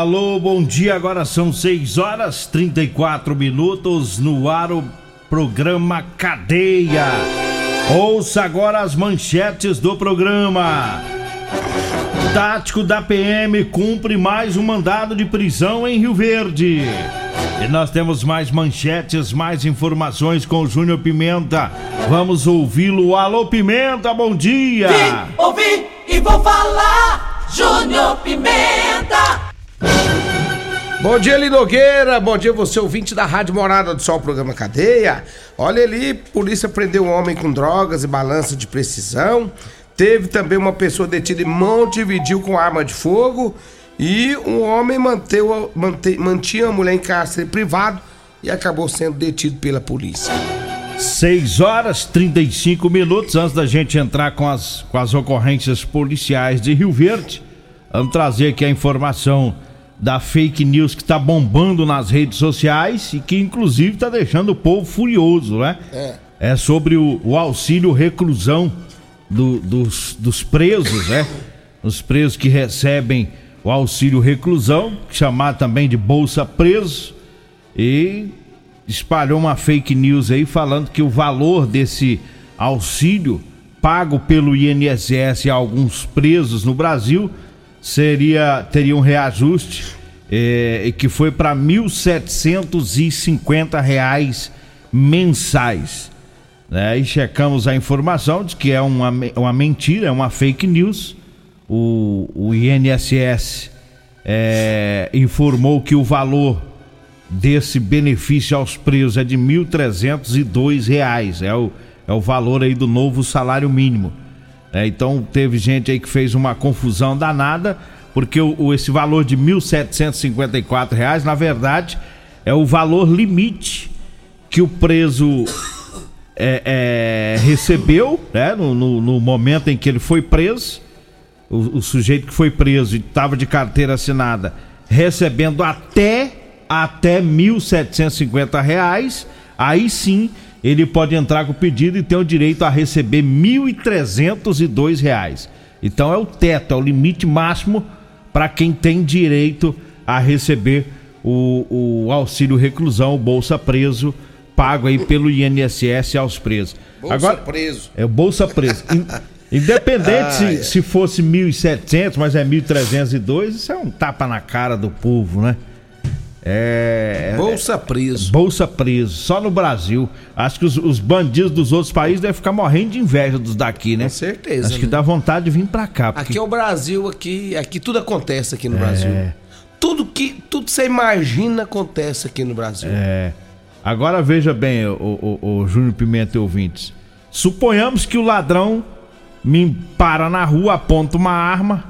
Alô, bom dia. Agora são 6 horas 34 minutos no ar o programa Cadeia. Ouça agora as manchetes do programa. Tático da PM cumpre mais um mandado de prisão em Rio Verde. E nós temos mais manchetes, mais informações com o Júnior Pimenta. Vamos ouvi-lo. Alô, Pimenta, bom dia! Vim, ouvi e vou falar, Júnior Pimenta! Bom dia, Eli Nogueira. Bom dia, você ouvinte da Rádio Morada do Sol, programa Cadeia. Olha ali, polícia prendeu um homem com drogas e balança de precisão. Teve também uma pessoa detida em Montevidil com arma de fogo. E um homem manteu, mante, mantinha a mulher em cárcere privado e acabou sendo detido pela polícia. 6 horas 35 minutos antes da gente entrar com as, com as ocorrências policiais de Rio Verde. Vamos trazer aqui a informação da fake news que tá bombando nas redes sociais e que inclusive tá deixando o povo furioso, né? É. É sobre o, o auxílio reclusão do, dos, dos presos, né? Os presos que recebem o auxílio reclusão, chamado também de bolsa preso, e espalhou uma fake news aí falando que o valor desse auxílio pago pelo INSS a alguns presos no Brasil seria teria um reajuste é, que foi para 1.750 reais mensais. Né? E checamos a informação de que é uma, uma mentira, é uma fake news. O, o INSS é, informou que o valor desse benefício aos presos é de 1.302 reais. É o, é o valor aí do novo salário mínimo. É, então teve gente aí que fez uma confusão danada, porque o, o esse valor de 1.754 reais, na verdade, é o valor limite que o preso é, é, recebeu, né, no, no, no, momento em que ele foi preso. O, o sujeito que foi preso e estava de carteira assinada, recebendo até até 1.750 reais, aí sim ele pode entrar com o pedido e ter o direito a receber 1.302 reais. Então é o teto, é o limite máximo para quem tem direito a receber o, o, auxílio reclusão, o Bolsa Preso, pago aí pelo INSS aos presos. Bolsa Agora, Preso. É o Bolsa Preso. Independente ah, se, é. se fosse 1.700, mas é 1.302, isso é um tapa na cara do povo, né? É, é. Bolsa preso. Bolsa preso, só no Brasil. Acho que os, os, bandidos dos outros países devem ficar morrendo de inveja dos daqui, né? Com certeza. Acho né? que dá vontade de vir pra cá. Porque... Aqui é o Brasil, aqui, aqui tudo acontece aqui no é... Brasil. Tudo que tudo você imagina acontece aqui no Brasil. É. Agora veja bem, o, o, o Júnior Pimenta e ouvintes. Suponhamos que o ladrão me para na rua, aponta uma arma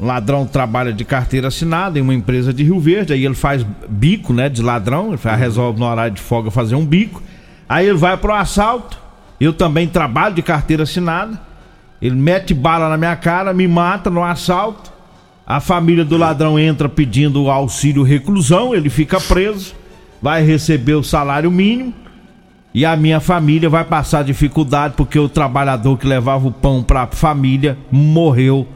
ladrão trabalha de carteira assinada em uma empresa de Rio Verde, aí ele faz bico, né, de ladrão, ele faz, resolve no horário de folga fazer um bico. Aí ele vai pro assalto. Eu também trabalho de carteira assinada. Ele mete bala na minha cara, me mata no assalto. A família do ladrão entra pedindo auxílio reclusão, ele fica preso, vai receber o salário mínimo. E a minha família vai passar dificuldade porque o trabalhador que levava o pão para a família morreu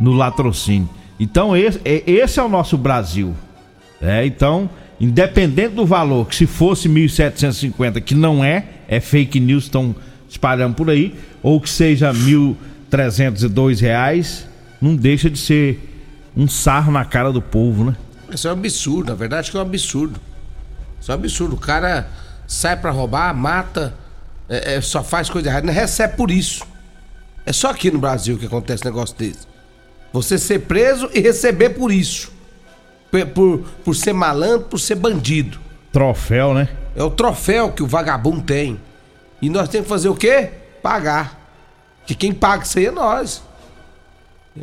no latrocínio. Então esse, é, esse é o nosso Brasil. É, então, independente do valor, que se fosse 1.750, que não é, é fake news, estão espalhando por aí, ou que seja 1.302 reais, não deixa de ser um sarro na cara do povo, né? Isso é um absurdo, na verdade que é um absurdo. Isso é um absurdo. O cara sai pra roubar, mata, é, é, só faz coisa errada, não recebe por isso. É só aqui no Brasil que acontece um negócio desse. Você ser preso e receber por isso. Por, por, por ser malandro, por ser bandido. Troféu, né? É o troféu que o vagabundo tem. E nós temos que fazer o quê? Pagar. Que quem paga isso aí é nós.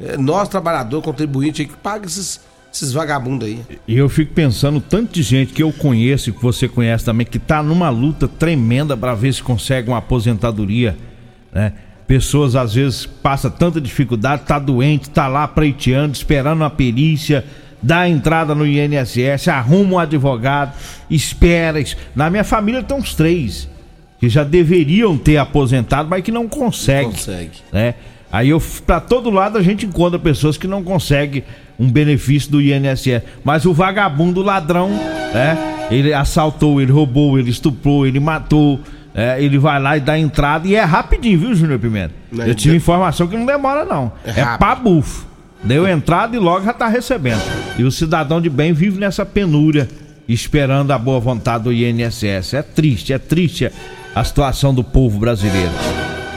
É nós, trabalhador, contribuinte, que paga esses, esses vagabundos aí. E eu fico pensando, tanto de gente que eu conheço e que você conhece também, que tá numa luta tremenda para ver se consegue uma aposentadoria, né? Pessoas às vezes passa tanta dificuldade, tá doente, tá lá pleiteando, esperando uma perícia, dá entrada no INSS, arruma um advogado, espera. Na minha família tem uns três que já deveriam ter aposentado, mas que não conseguem. Não consegue. Né? Aí eu, pra todo lado a gente encontra pessoas que não conseguem um benefício do INSS. Mas o vagabundo, o ladrão, né? Ele assaltou, ele roubou, ele estuprou, ele matou. É, ele vai lá e dá entrada e é rapidinho, viu, Júnior Pimenta? Não, Eu tive informação que não demora, não. É É, rápido. pra bufo. Deu entrada e logo já tá recebendo. E o cidadão de bem vive nessa penúria, esperando a boa vontade do INSS. É triste, é triste a situação do povo brasileiro.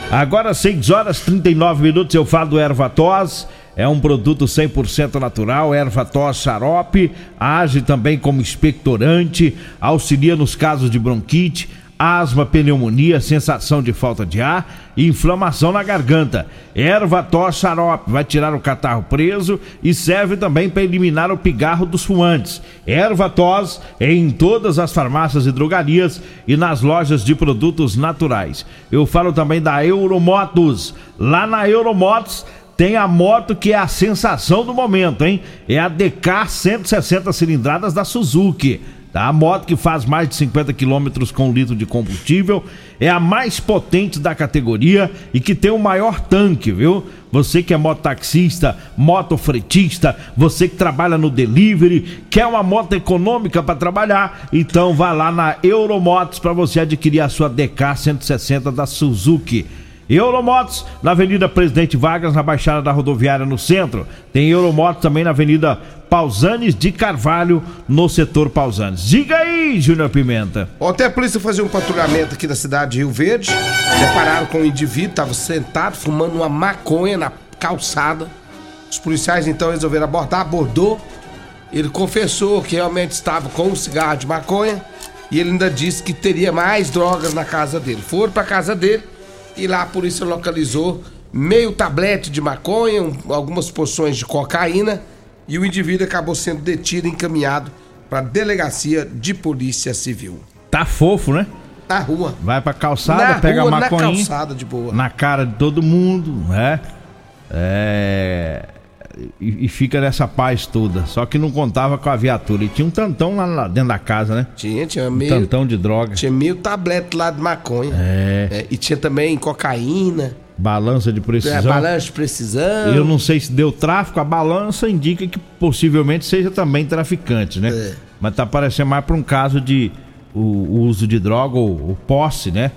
Agora, 6 horas 39 minutos, eu falo do Ervatos. É um produto 100% natural, Ervatos xarope, age também como expectorante, auxilia nos casos de bronquite, asma, pneumonia, sensação de falta de ar e inflamação na garganta. Ervatos xarope vai tirar o catarro preso e serve também para eliminar o pigarro dos fumantes. Ervatos é em todas as farmácias e drogarias e nas lojas de produtos naturais. Eu falo também da Euromotos. Lá na Euromotos tem a moto que é a sensação do momento, hein? É a DK 160 cilindradas da Suzuki. Tá? A moto que faz mais de 50 quilômetros com litro de combustível é a mais potente da categoria e que tem o maior tanque, viu? Você que é mototaxista, motofretista, você que trabalha no delivery, quer uma moto econômica para trabalhar, então vá lá na Euromotos para você adquirir a sua DK 160 da Suzuki. Euromotos na Avenida Presidente Vargas, na Baixada da Rodoviária, no centro. Tem Euromotos também na Avenida Pausanes de Carvalho, no setor Pausanes. Diga aí, Júnior Pimenta. Ontem a polícia fazia um patrulhamento aqui na cidade de Rio Verde. Depararam com um indivíduo, estava sentado, fumando uma maconha na calçada. Os policiais então resolveram abordar, abordou. Ele confessou que realmente estava com um cigarro de maconha. E ele ainda disse que teria mais drogas na casa dele. Foram para casa dele e lá a polícia localizou meio tablete de maconha, um- algumas porções de cocaína. E o indivíduo acabou sendo detido e encaminhado para a delegacia de polícia civil. Tá fofo, né? Na rua. Vai pra calçada, na pega rua, a na maconha calçada de boa. na cara de todo mundo, né? É. E, e fica nessa paz toda. Só que não contava com a viatura. E tinha um tantão lá, lá dentro da casa, né? Tinha, tinha Um meio, tantão de droga. tinha meio tablete lá de maconha. É. É, e tinha também cocaína, Balança de é, precisão. balança de precisão. Eu não sei se deu tráfico, a balança indica que possivelmente seja também traficante, né? É. Mas tá parecendo mais pra um caso de o, o uso de droga ou posse, né?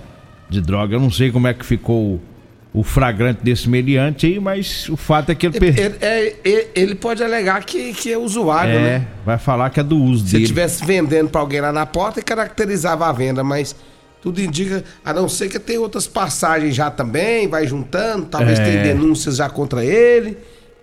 De droga. Eu não sei como é que ficou o, o flagrante desse meliante aí, mas o fato é que ele, per... Ele, é, ele- ele pode alegar que, que é usuário, é, né? vai falar que é do uso Se dele. ele estivesse vendendo pra alguém lá na porta, caracterizava a venda, mas tudo indica, a não ser que tem outras passagens já também, vai juntando, talvez É. tenha denúncias já contra ele,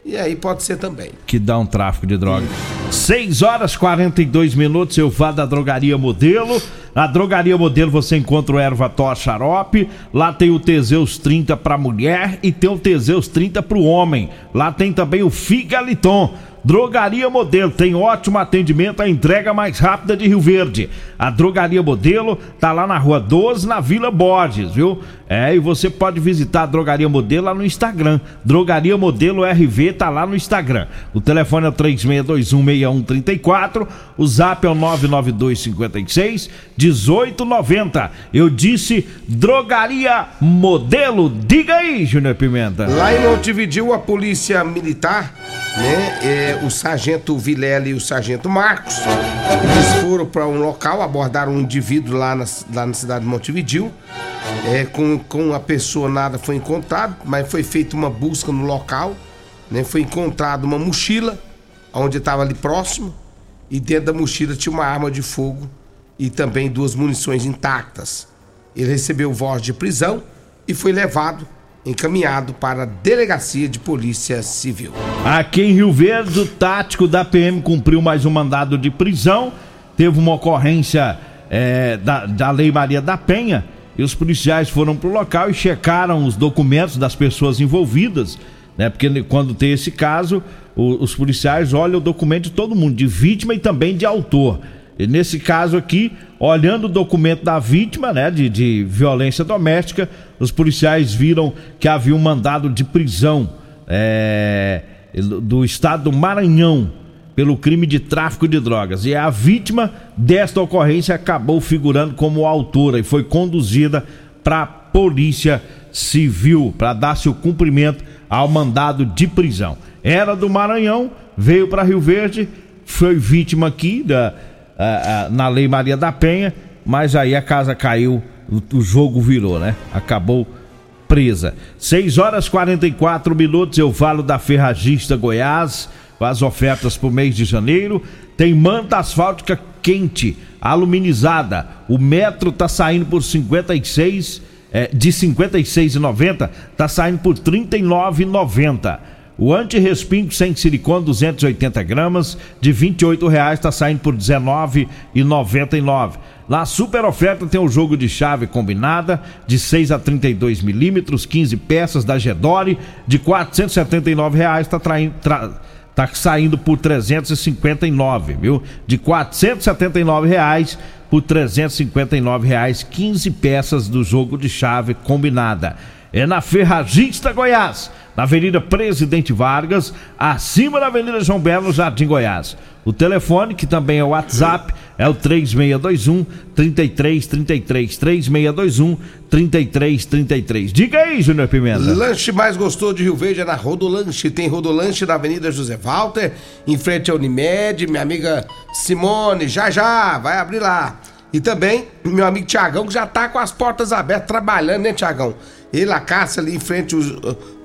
e aí pode ser também. que dá um tráfico de droga. 6 horas 42 minutos, eu vá da Drogaria Modelo. Na Drogaria Modelo você encontra o Erva Tó Xarope. Lá tem o Teseus 30 para mulher e tem o Teseus 30 para o homem. Lá tem também o Figaliton. Drogaria Modelo tem ótimo atendimento, a entrega mais rápida de Rio Verde. A Drogaria Modelo tá lá na Rua 12, na Vila Borges, viu? É, e você pode visitar a Drogaria Modelo lá no Instagram. Drogaria Modelo RV tá lá no Instagram. O telefone é o 36216134, o zap é o 99256 1890. Eu disse Drogaria Modelo. Diga aí, Júnior Pimenta. Lá em Montevideo, a polícia militar né? É, o sargento Vilela e o sargento Marcos. Eles foram para um local, abordaram um indivíduo lá na, lá na cidade de Montevidil. É, com, com a pessoa nada foi encontrado, mas foi feita uma busca no local. Né? Foi encontrada uma mochila, onde estava ali próximo, e dentro da mochila tinha uma arma de fogo e também duas munições intactas. Ele recebeu voz de prisão e foi levado encaminhado para a Delegacia de Polícia Civil. Aqui em Rio Verde, o tático da PM cumpriu mais um mandado de prisão. Teve uma ocorrência é, da, da Lei Maria da Penha e os policiais foram para o local e checaram os documentos das pessoas envolvidas, né? Porque quando tem esse caso, o, os policiais olham o documento de todo mundo, de vítima e também de autor. E nesse caso aqui, olhando o documento da vítima, né, de, de violência doméstica, os policiais viram que havia um mandado de prisão é, do estado do Maranhão pelo crime de tráfico de drogas. E a vítima desta ocorrência acabou figurando como autora e foi conduzida para a Polícia Civil para dar seu cumprimento ao mandado de prisão. Era do Maranhão, veio para Rio Verde, foi vítima aqui da na Lei Maria da Penha, mas aí a casa caiu, o, o jogo virou, né? Acabou presa. 6 horas 44 minutos, eu falo da Ferragista Goiás, as ofertas pro mês de janeiro. Tem manta asfáltica quente, aluminizada. O metro tá saindo por 56, é, de 56,90, tá saindo por 39,90. O anti-respingo sem silicone 280 gramas de 28 reais está saindo por 19,99. Lá super oferta tem o jogo de chave combinada de 6 a 32 milímetros, 15 peças da Gedore de 479 reais está traindo tra, tá saindo por 359, viu? De 479 reais por 359 reais, 15 peças do jogo de chave combinada. É na Ferragista Goiás na Avenida Presidente Vargas, acima da Avenida João Belo, Jardim Goiás. O telefone, que também é o WhatsApp, é o 3621 3333 3621 3333. Diga aí, Júnior Pimenta. Lanche mais gostoso de Rio Verde é na Rodolanche. Tem Rodolanche na Avenida José Walter, em frente à Unimed. Minha amiga Simone, já já, vai abrir lá. E também meu amigo Tiagão, que já tá com as portas abertas, trabalhando, né, Tiagão? Ele, a Cássia ali em frente os,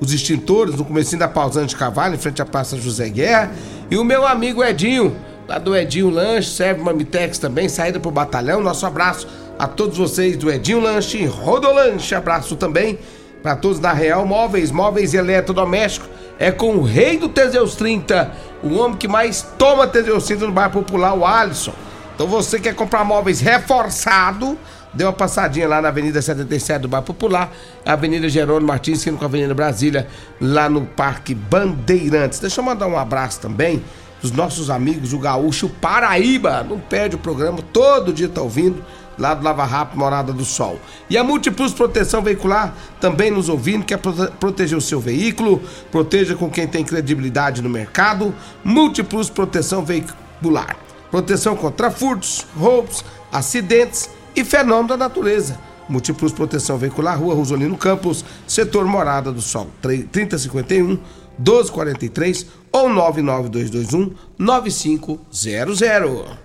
os extintores, no comecinho da Pausante de Cavalo, em frente à Praça José Guerra. E o meu amigo Edinho, lá do Edinho Lanche, serve Mamitex também, saída pro batalhão. Nosso abraço a todos vocês do Edinho Lanche, Rodolanche, abraço também para todos da Real Móveis, móveis e eletrodomésticos. É com o rei do Teseus 30, o homem que mais toma Teseus 30 no bairro popular, o Alisson. Então você quer comprar móveis reforçado, dê uma passadinha lá na Avenida 77 do Bairro Popular, Avenida Jerônimo Martins, sendo com a Avenida Brasília, lá no Parque Bandeirantes. Deixa eu mandar um abraço também dos nossos amigos, o Gaúcho Paraíba, não perde o programa, todo dia tá ouvindo, lá do Lava Rápido, Morada do Sol. E a Multiplus Proteção Veicular também nos ouvindo, quer prote proteger o seu veículo, proteja com quem tem credibilidade no mercado. Multiplus Proteção Veicular. Proteção contra furtos, roubos, acidentes e fenômenos da natureza. Múltiplos Proteção Veicular, Rua Rosolino Campos, Setor Morada do Sol, 3051 1243 ou 99221 9500.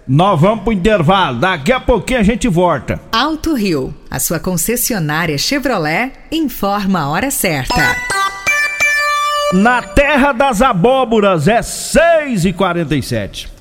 Nós vamos pro intervalo, daqui a pouquinho a gente volta. Alto Rio, a sua concessionária Chevrolet, informa a hora certa. Na terra das abóboras é 6 e 47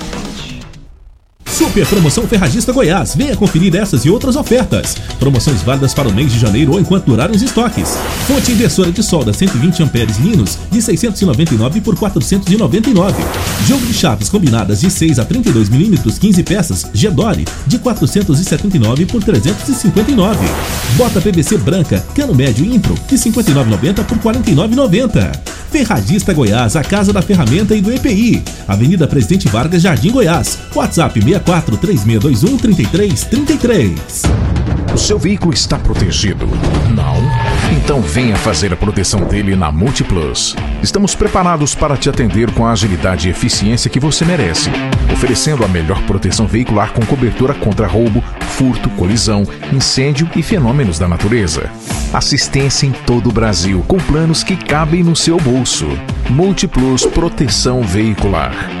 Super Promoção Ferragista Goiás. Venha conferir essas e outras ofertas. Promoções válidas para o mês de janeiro ou enquanto durarem os estoques. Fonte inversora de solda 120 amperes Linus de 699 por 499. Jogo de chaves combinadas de 6 a 32 milímetros 15 peças Gedore de 479 por 359. Bota PVC branca cano médio Impro de 59,90 por 49,90. Ferragista Goiás, a casa da ferramenta e do EPI. Avenida Presidente Vargas, Jardim Goiás. WhatsApp 64 3621 3333. O seu veículo está protegido? Não? Então venha fazer a proteção dele na Multiplus. Estamos preparados para te atender com a agilidade e eficiência que você merece, oferecendo a melhor proteção veicular com cobertura contra roubo, furto, colisão, incêndio e fenômenos da natureza. Assistência em todo o Brasil, com planos que cabem no seu bolso. Multiplus Proteção Veicular.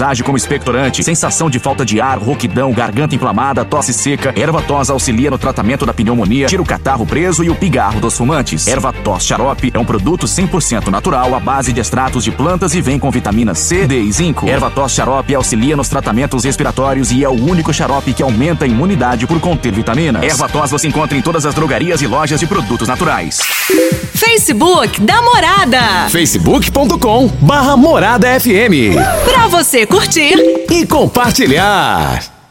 age como expectorante. Sensação de falta de ar, rouquidão, garganta inflamada, tosse seca. Erva tos auxilia no tratamento da pneumonia, tira o catarro preso e o pigarro dos fumantes. Erva tos xarope é um produto 100% natural à base de extratos de plantas e vem com vitamina C, D e zinco. Erva tos xarope auxilia nos tratamentos respiratórios e é o único xarope que aumenta a imunidade por conter vitaminas. Erva tos você encontra em todas as drogarias e lojas de produtos naturais. Facebook da Morada. facebook.com barra Morada FM. Pra você curtir e compartilhar.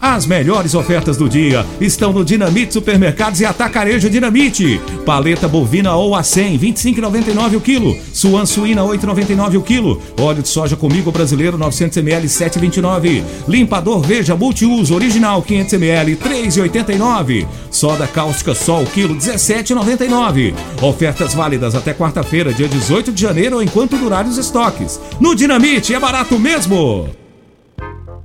As melhores ofertas do dia estão no Dinamite Supermercados e Atacarejo Dinamite. Paleta bovina ou a 100, 25,99 o quilo. Suan suína, 8,99 o quilo. Óleo de soja comigo brasileiro, 900 ml, 7,29. Limpador Veja multiuso original, 500 ml, 3,89. Soda cáustica Sol, quilo, 17,99. Ofertas válidas até quarta-feira, dia 18 de janeiro, enquanto durarem os estoques. No Dinamite é barato mesmo.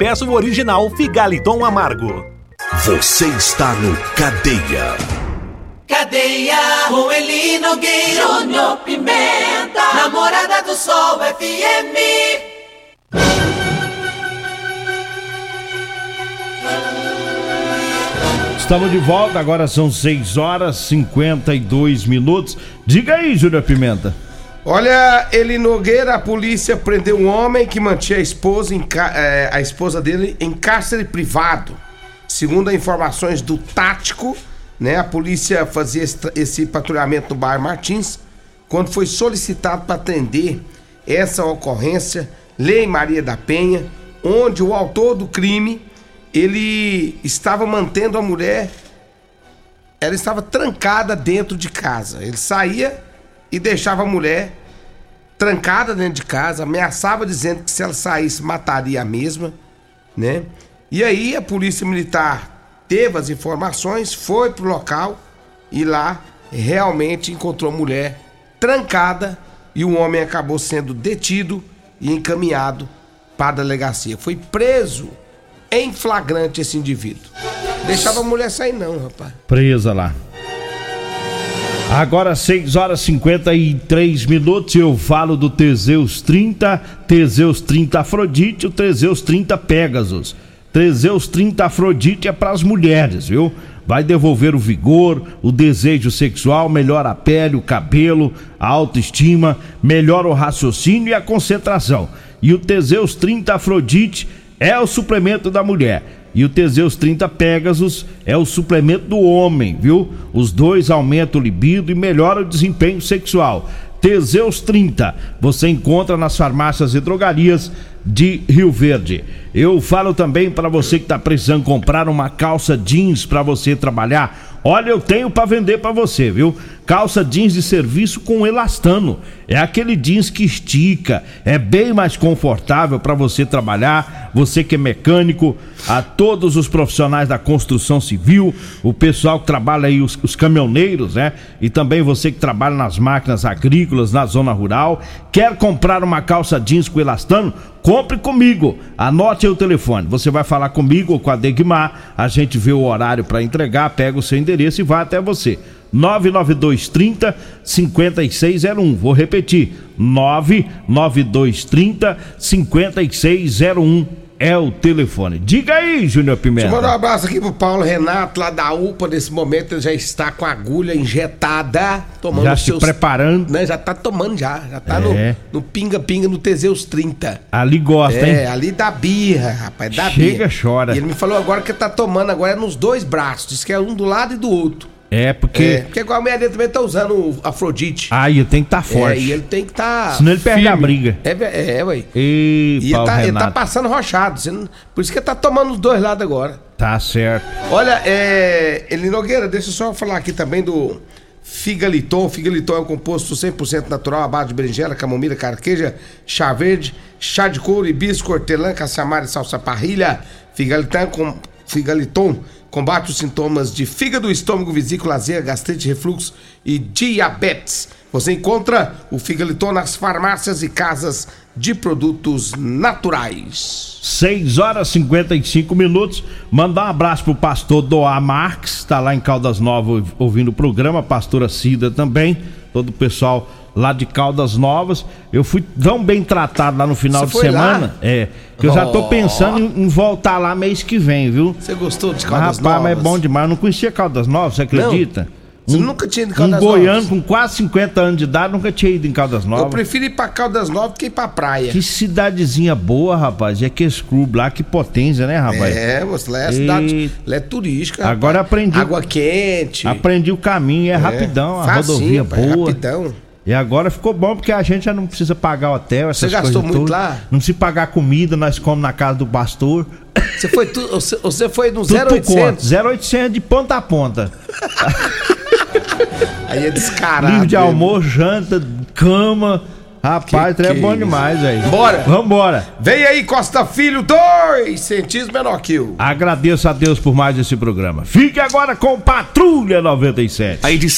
peça o original Figaliton Amargo. Você está no Cadeia. Cadeia com Eli Nogueira, Júnior Pimenta, Namorada do Sol FM. Estamos de volta, agora são 6 horas 52 minutos. Diga aí, Júnior Pimenta. Olha, Eli Nogueira, a polícia prendeu um homem que mantinha a esposa, em, é, a esposa dele em cárcere privado. Segundo informações do Tático, né, a polícia fazia esse patrulhamento no bairro Martins, quando foi solicitado para atender essa ocorrência, Lei Maria da Penha, onde o autor do crime, ele estava mantendo a mulher, ela estava trancada dentro de casa. Ele saía e deixava a mulher trancada dentro de casa, ameaçava dizendo que se ela saísse mataria a mesma, né? E aí a polícia militar teve as informações, foi pro local e lá realmente encontrou a mulher trancada e o homem acabou sendo detido e encaminhado para a delegacia. Foi preso em flagrante esse indivíduo. Deixava a mulher sair não, rapaz. Presa lá. Agora 6 horas e 53 minutos, eu falo do Teseus 30, Teseus 30 Afrodite, o Teseus 30 Pegasus. Teseus 30 Afrodite é para as mulheres, viu? Vai devolver o vigor, o desejo sexual, melhora a pele, o cabelo, a autoestima, melhora o raciocínio e a concentração. E o Teseus 30 Afrodite é o suplemento da mulher. E o Teseus 30 Pegasus é o suplemento do homem, viu? Os dois aumentam o libido e melhoram o desempenho sexual. Teseus 30, você encontra nas farmácias e drogarias de Rio Verde. Eu falo também para você que está precisando comprar uma calça jeans para você trabalhar. Olha, eu tenho para vender para você, viu? Calça jeans de serviço com elastano. É aquele jeans que estica, é bem mais confortável para você trabalhar. Você que é mecânico, a todos os profissionais da construção civil, o pessoal que trabalha aí, os, os caminhoneiros, né? E também você que trabalha nas máquinas agrícolas, na zona rural, quer comprar uma calça jeans com elastano? Compre comigo. Anote aí o telefone. Você vai falar comigo ou com a Degmar. A gente vê o horário para entregar, pega o seu endereço e vai até você. 99230 5601. Vou repetir. 99230 5601 é o telefone. Diga aí, Júnior Pimenta. Deixa eu mandar um abraço aqui pro Paulo Renato, lá da UPA. Nesse momento ele já está com a agulha injetada, tomando Já se seus. preparando. Né, já tá tomando já. Já tá É. no- no pinga-pinga no Teseus 30. Ali gosta, É, hein? ali dá birra, rapaz, dá Chega, birra. chora. E ele me falou agora que tá tomando agora é nos dois braços. Diz que é um do lado e do outro. É, porque. É, porque igual a mulher dele também tá usando o Afrodite. Aí tem que estar forte. É, e ele tem que tá. Senão ele perde a firme. briga. É, ve- é, ué. E, E ele tá, ele tá passando rochado. você não- Por isso que ele tá tomando os dois lados agora. Tá certo. Olha, é. Eli Nogueira, deixa eu só falar aqui também do Figaliton. Figaliton é um composto 100% natural à base de berinjela, camomila, carqueja, chá verde, chá de couro, hibisco, hortelã, caçamara e salsa parrilha. Figaliton, com, Figaliton combate os sintomas de fígado, estômago, vesícula, azia, gastrite, refluxo e diabetes. Você encontra o Figaliton nas farmácias e casas de produtos naturais. 6 horas e 55 minutos. Mandar um abraço pro pastor Doá Marques, tá lá em Caldas Novas ouvindo o programa, pastora Cida também, todo o pessoal lá de Caldas Novas. Eu fui tão bem tratado lá no final Você de semana, lá? é, que eu já tô Oh. pensando em, em voltar lá mês que vem, viu? Você gostou de Mas, Caldas rapaz, mas é Novas? bom demais. Eu não conhecia Caldas Novas, você acredita? Você um, nunca tinha ido em Um Caldas goiano Novas? com quase 50 anos de idade nunca tinha ido em Caldas Novas. Eu prefiro ir pra Caldas Novas que ir pra praia. Que cidadezinha boa, rapaz. E aqueles clubes lá, que potência, né, rapaz? É, moço, lá é cidade. E- Lá é turística. Agora rapaz. aprendi. Água quente. Aprendi o caminho, é, rapidão, a facinho, rodovia pai, boa. Rapidão. E agora ficou bom porque a gente já não precisa pagar hotel, essas Você gastou coisas muito todas. lá? Não precisa pagar comida, nós comemos na casa do pastor. Você foi, tu, você, foi no Tudo por 0800? conta. 0800 de ponta a ponta. Aí é descarado. Livro de mesmo. almoço, janta, cama. Rapaz, Que é que bom é isso? demais, velho. Bora. Vambora. Vem aí, Costa Filho 2 centímetros menor que eu. Agradeço a Deus por mais esse programa. Fique agora com Patrulha 97. A edição